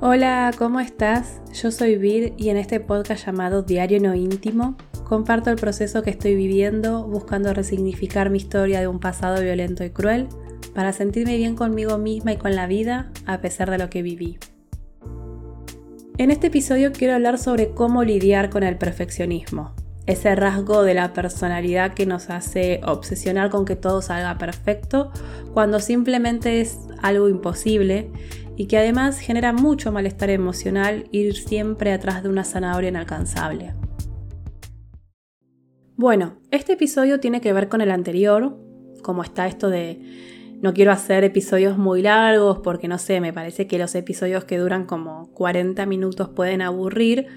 Hola, ¿cómo estás? Yo soy Vir y en este podcast llamado Diario No Íntimo comparto el proceso que estoy viviendo buscando resignificar mi historia de un pasado violento y cruel para sentirme bien conmigo misma y con la vida a pesar de lo que viví. En este episodio quiero hablar sobre cómo lidiar con el perfeccionismo, ese rasgo de la personalidad que nos hace obsesionar con que todo salga perfecto cuando simplemente es algo imposible y que además genera mucho malestar emocional ir siempre atrás de una zanahoria inalcanzable. Bueno, este episodio tiene que ver con el anterior, como está esto de no quiero hacer episodios muy largos porque no sé, me parece que los episodios que duran como 40 minutos pueden aburrir,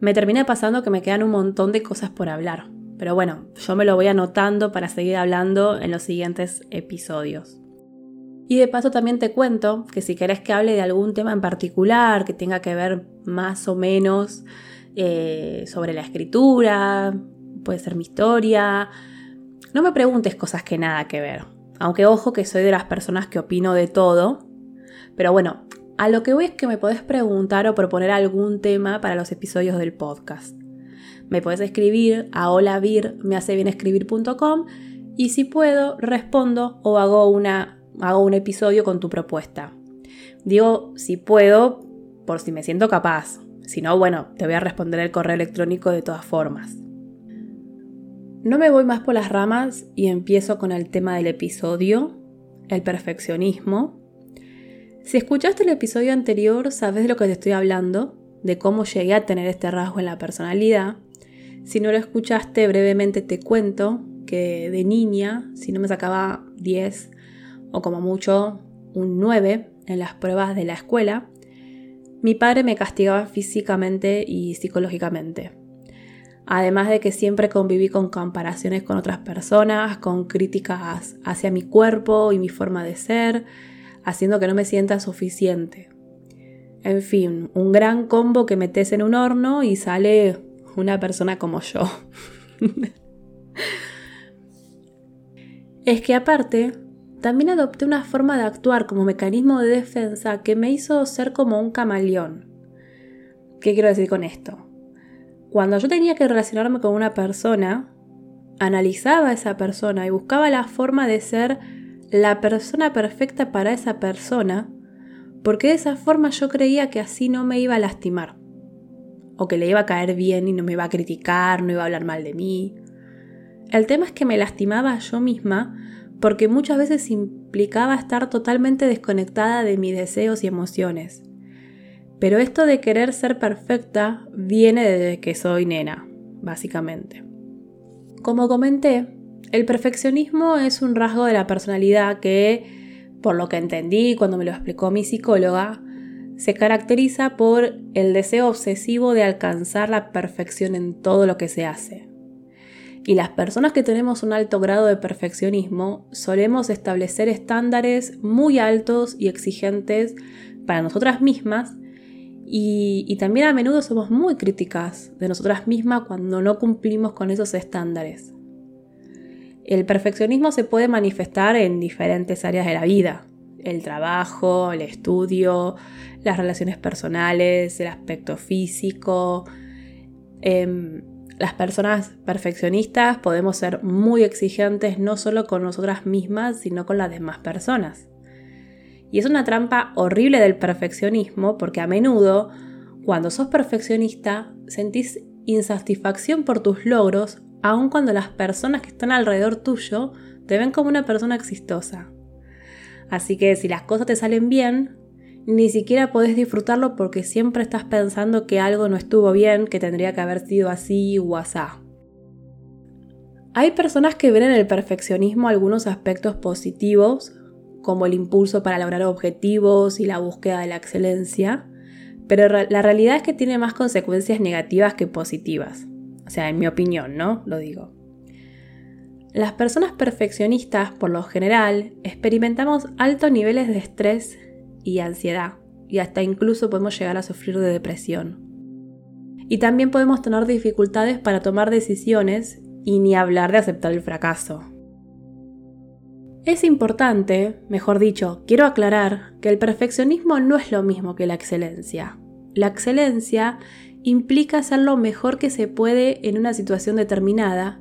me termina pasando que me quedan un montón de cosas por hablar. Pero bueno, yo me lo voy anotando para seguir hablando en los siguientes episodios. Y de paso también te cuento que si querés que hable de algún tema en particular que tenga que ver más o menos eh, sobre la escritura, puede ser mi historia, no me preguntes cosas que nada que ver. Aunque ojo que soy de las personas que opino de todo. Pero bueno, a lo que voy es que me podés preguntar o proponer algún tema para los episodios del podcast. Me podés escribir a holavir.mehacebienescribir.com y si puedo, respondo o hago una hago un episodio con tu propuesta. Digo si puedo por si me siento capaz. Si no, bueno, te voy a responder el correo electrónico de todas formas. No me voy más por las ramas y empiezo con el tema del episodio, el perfeccionismo. Si escuchaste el episodio anterior, sabes de lo que te estoy hablando, de cómo llegué a tener este rasgo en la personalidad. Si no lo escuchaste, brevemente te cuento que de niña, si no me sacaba 10 o como mucho un 9 en las pruebas de la escuela, mi padre me castigaba físicamente y psicológicamente. Además de que siempre conviví con comparaciones con otras personas, con críticas hacia mi cuerpo y mi forma de ser, haciendo que no me sienta suficiente. En fin, un gran combo que metes en un horno y sale una persona como yo. es que aparte, también adopté una forma de actuar como mecanismo de defensa que me hizo ser como un camaleón. ¿Qué quiero decir con esto? Cuando yo tenía que relacionarme con una persona, analizaba a esa persona y buscaba la forma de ser la persona perfecta para esa persona, porque de esa forma yo creía que así no me iba a lastimar, o que le iba a caer bien y no me iba a criticar, no iba a hablar mal de mí. El tema es que me lastimaba yo misma porque muchas veces implicaba estar totalmente desconectada de mis deseos y emociones. Pero esto de querer ser perfecta viene desde que soy nena, básicamente. Como comenté, el perfeccionismo es un rasgo de la personalidad que, por lo que entendí cuando me lo explicó mi psicóloga, se caracteriza por el deseo obsesivo de alcanzar la perfección en todo lo que se hace. Y las personas que tenemos un alto grado de perfeccionismo solemos establecer estándares muy altos y exigentes para nosotras mismas y, también a menudo somos muy críticas de nosotras mismas cuando no cumplimos con esos estándares. El perfeccionismo se puede manifestar en diferentes áreas de la vida. El trabajo, el estudio, las relaciones personales, el aspecto físico. Eh, las personas perfeccionistas podemos ser muy exigentes no solo con nosotras mismas, sino con las demás personas. Y es una trampa horrible del perfeccionismo porque a menudo, cuando sos perfeccionista, sentís insatisfacción por tus logros, aun cuando las personas que están alrededor tuyo te ven como una persona exitosa. Así que si las cosas te salen bien, ni siquiera podés disfrutarlo porque siempre estás pensando que algo no estuvo bien, que tendría que haber sido así o asá. Hay personas que ven en el perfeccionismo algunos aspectos positivos, como el impulso para lograr objetivos y la búsqueda de la excelencia, pero la realidad es que tiene más consecuencias negativas que positivas. O sea, en mi opinión, ¿no? Lo digo. Las personas perfeccionistas, por lo general, experimentamos altos niveles de estrés y ansiedad, y hasta incluso podemos llegar a sufrir de depresión. Y también podemos tener dificultades para tomar decisiones y ni hablar de aceptar el fracaso. Es importante, mejor dicho, quiero aclarar que el perfeccionismo no es lo mismo que la excelencia. La excelencia implica hacer lo mejor que se puede en una situación determinada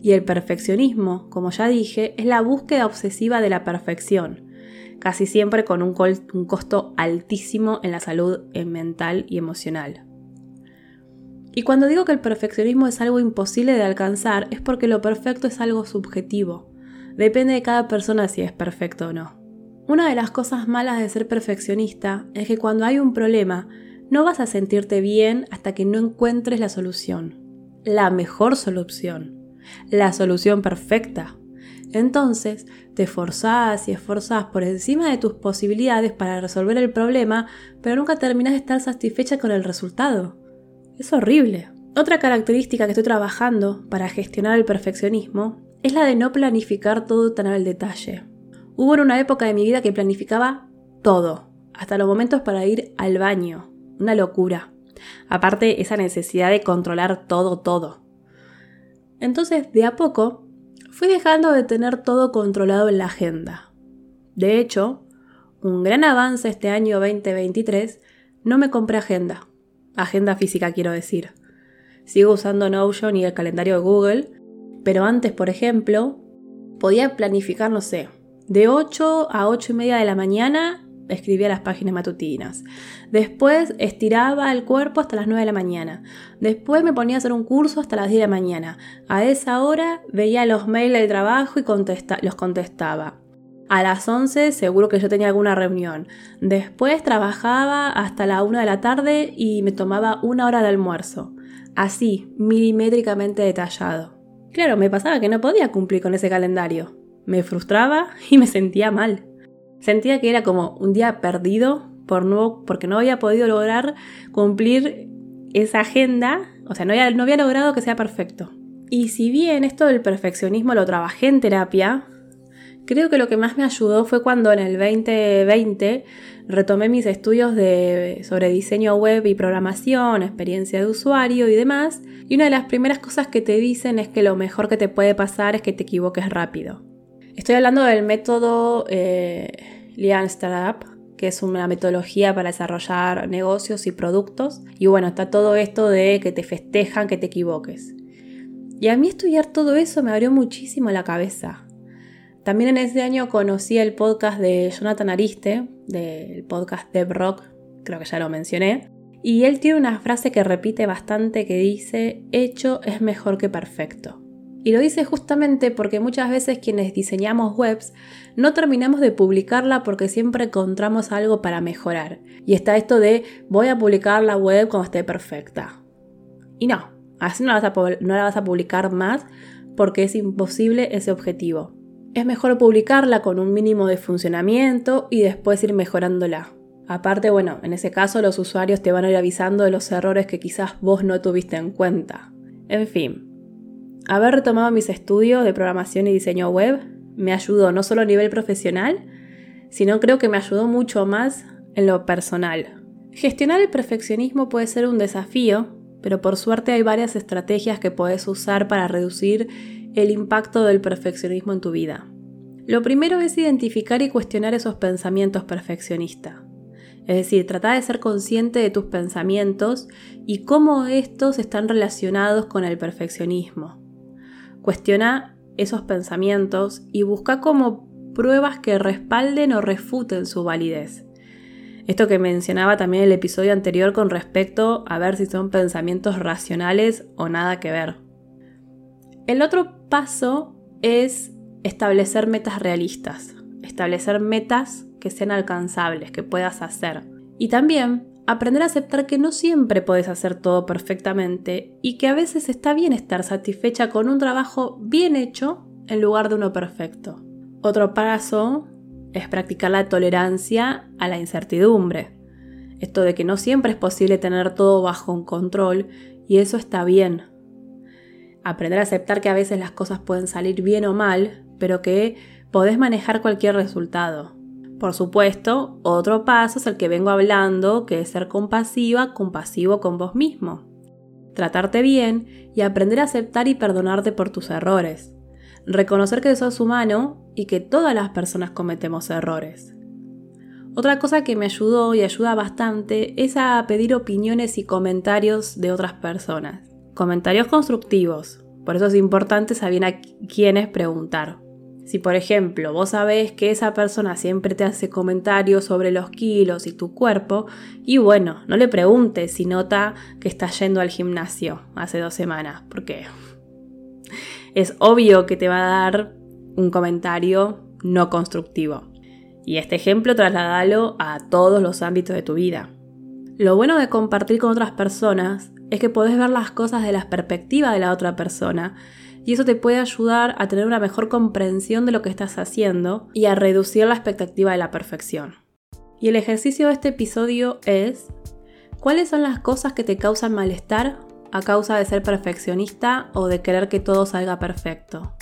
y el perfeccionismo, como ya dije, es la búsqueda obsesiva de la perfección, casi siempre con un, costo altísimo en la salud mental y emocional. Y cuando digo que el perfeccionismo es algo imposible de alcanzar, es porque lo perfecto es algo subjetivo. Depende de cada persona si es perfecto o no. Una de las cosas malas de ser perfeccionista es que cuando hay un problema, no vas a sentirte bien hasta que no encuentres la solución. La mejor solución. La solución perfecta. Entonces, te esforzás y esforzás por encima de tus posibilidades para resolver el problema, pero nunca terminas de estar satisfecha con el resultado. Es horrible. Otra característica que estoy trabajando para gestionar el perfeccionismo es la de no planificar todo tan al detalle. Hubo una época de mi vida que planificaba todo, hasta los momentos para ir al baño. Una locura. Aparte, esa necesidad de controlar todo, todo. Entonces, de a poco, fui dejando de tener todo controlado en la agenda. De hecho, un gran avance este año 2023, no me compré agenda. Agenda física quiero decir. Sigo usando Notion y el calendario de Google, pero antes, por ejemplo, podía planificar, no sé, de 8 a 8 y media de la mañana escribía las páginas matutinas. Después estiraba el cuerpo hasta las 9 de la mañana. Después me ponía a hacer un curso hasta las 10 de la mañana. A esa hora veía los mails del trabajo y los contestaba. A las 11 seguro que yo tenía alguna reunión. Después trabajaba hasta la 1 de la tarde y me tomaba una hora de almuerzo. Así, milimétricamente detallado. Claro, me pasaba que no podía cumplir con ese calendario. Me frustraba y me sentía mal. Sentía que era como un día perdido por no, porque no había podido lograr cumplir esa agenda, o sea, no había, no había logrado que sea perfecto. Y si bien esto del perfeccionismo lo trabajé en terapia, creo que lo que más me ayudó fue cuando en el 2020 retomé mis estudios de, sobre diseño web y programación, experiencia de usuario y demás, y una de las primeras cosas que te dicen es que lo mejor que te puede pasar es que te equivoques rápido. Estoy hablando del método eh, Lean Startup, que es una metodología para desarrollar negocios y productos. Y bueno, está todo esto de que te festejan que te equivoques. Y a mí estudiar todo eso me abrió muchísimo la cabeza. También en ese año conocí el podcast de Jonathan Ariste, del podcast Dev Rock, creo que ya lo mencioné. Y él tiene una frase que repite bastante que dice, hecho es mejor que perfecto. Y lo dice justamente porque muchas veces quienes diseñamos webs no terminamos de publicarla porque siempre encontramos algo para mejorar. Y está esto de voy a publicar la web cuando esté perfecta. Y no, así no la vas a, no la vas a publicar más porque es imposible ese objetivo. Es mejor publicarla con un mínimo de funcionamiento y después ir mejorándola. Aparte, bueno, en ese caso los usuarios te van a ir avisando de los errores que quizás vos no tuviste en cuenta. En fin, Haber retomado mis estudios de programación y diseño web me ayudó no solo a nivel profesional, sino creo que me ayudó mucho más en lo personal. Gestionar el perfeccionismo puede ser un desafío, pero por suerte hay varias estrategias que puedes usar para reducir el impacto del perfeccionismo en tu vida. Lo primero es identificar y cuestionar esos pensamientos perfeccionistas. Es decir, trata de ser consciente de tus pensamientos y cómo estos están relacionados con el perfeccionismo. Cuestiona esos pensamientos y busca como pruebas que respalden o refuten su validez. Esto que mencionaba también el episodio anterior con respecto a ver si son pensamientos racionales o nada que ver. El otro paso es establecer metas realistas, establecer metas que sean alcanzables, que puedas hacer. Y también aprender a aceptar que no siempre puedes hacer todo perfectamente y que a veces está bien estar satisfecha con un trabajo bien hecho en lugar de uno perfecto. Otro paso es practicar la tolerancia a la incertidumbre. Esto de que no siempre es posible tener todo bajo un control y eso está bien. Aprender a aceptar que a veces las cosas pueden salir bien o mal, pero que podés manejar cualquier resultado. Por supuesto, otro paso es el que vengo hablando, que es ser compasiva, compasivo con vos mismo. Tratarte bien y aprender a aceptar y perdonarte por tus errores. reconocer que sos humano y que todas las personas cometemos errores. Otra cosa que me ayudó y ayuda bastante es a pedir opiniones y comentarios de otras personas. Comentarios constructivos. Por eso es importante saber a quiénes preguntar. Si por ejemplo vos sabés que esa persona siempre te hace comentarios sobre los kilos y tu cuerpo, y bueno, no le preguntes si nota que estás yendo al gimnasio hace dos semanas, porque es obvio que te va a dar un comentario no constructivo. Y este ejemplo trasladalo a todos los ámbitos de tu vida. Lo bueno de compartir con otras personas es que podés ver las cosas de la perspectiva de la otra persona y eso te puede ayudar a tener una mejor comprensión de lo que estás haciendo y a reducir la expectativa de la perfección. Y el ejercicio de este episodio es, ¿cuáles son las cosas que te causan malestar a causa de ser perfeccionista o de querer que todo salga perfecto?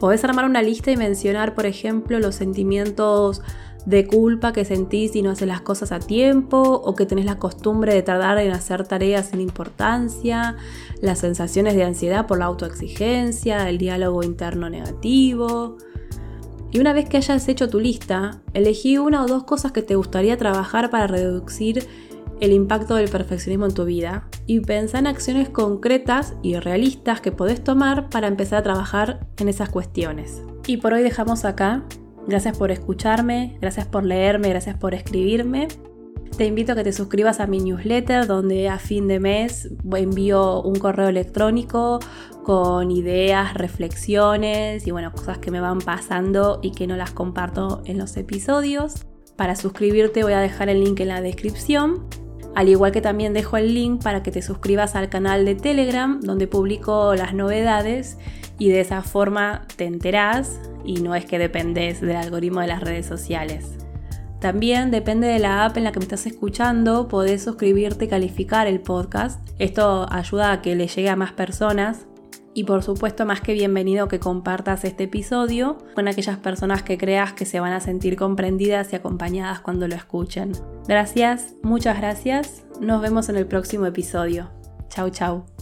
Podés armar una lista y mencionar, por ejemplo, los sentimientos de culpa que sentís si no haces las cosas a tiempo o que tenés la costumbre de tardar en hacer tareas sin importancia, las sensaciones de ansiedad por la autoexigencia, el diálogo interno negativo. Y una vez que hayas hecho tu lista, elegí una o dos cosas que te gustaría trabajar para reducir el impacto del perfeccionismo en tu vida y pensá en acciones concretas y realistas que podés tomar para empezar a trabajar en esas cuestiones. Y por hoy dejamos acá. Gracias por escucharme, gracias por leerme, gracias por escribirme. Te invito a que te suscribas a mi newsletter donde a fin de mes envío un correo electrónico con ideas, reflexiones y bueno, cosas que me van pasando y que no las comparto en los episodios. Para suscribirte voy a dejar el link en la descripción al igual que también dejo el link para que te suscribas al canal de Telegram donde publico las novedades y de esa forma te enterás y no es que dependes del algoritmo de las redes sociales. También depende de la app en la que me estás escuchando, podés suscribirte y calificar el podcast. Esto ayuda a que le llegue a más personas y por supuesto, más que bienvenido que compartas este episodio con aquellas personas que creas que se van a sentir comprendidas y acompañadas cuando lo escuchen. Gracias, muchas gracias. Nos vemos en el próximo episodio. Chau, chau.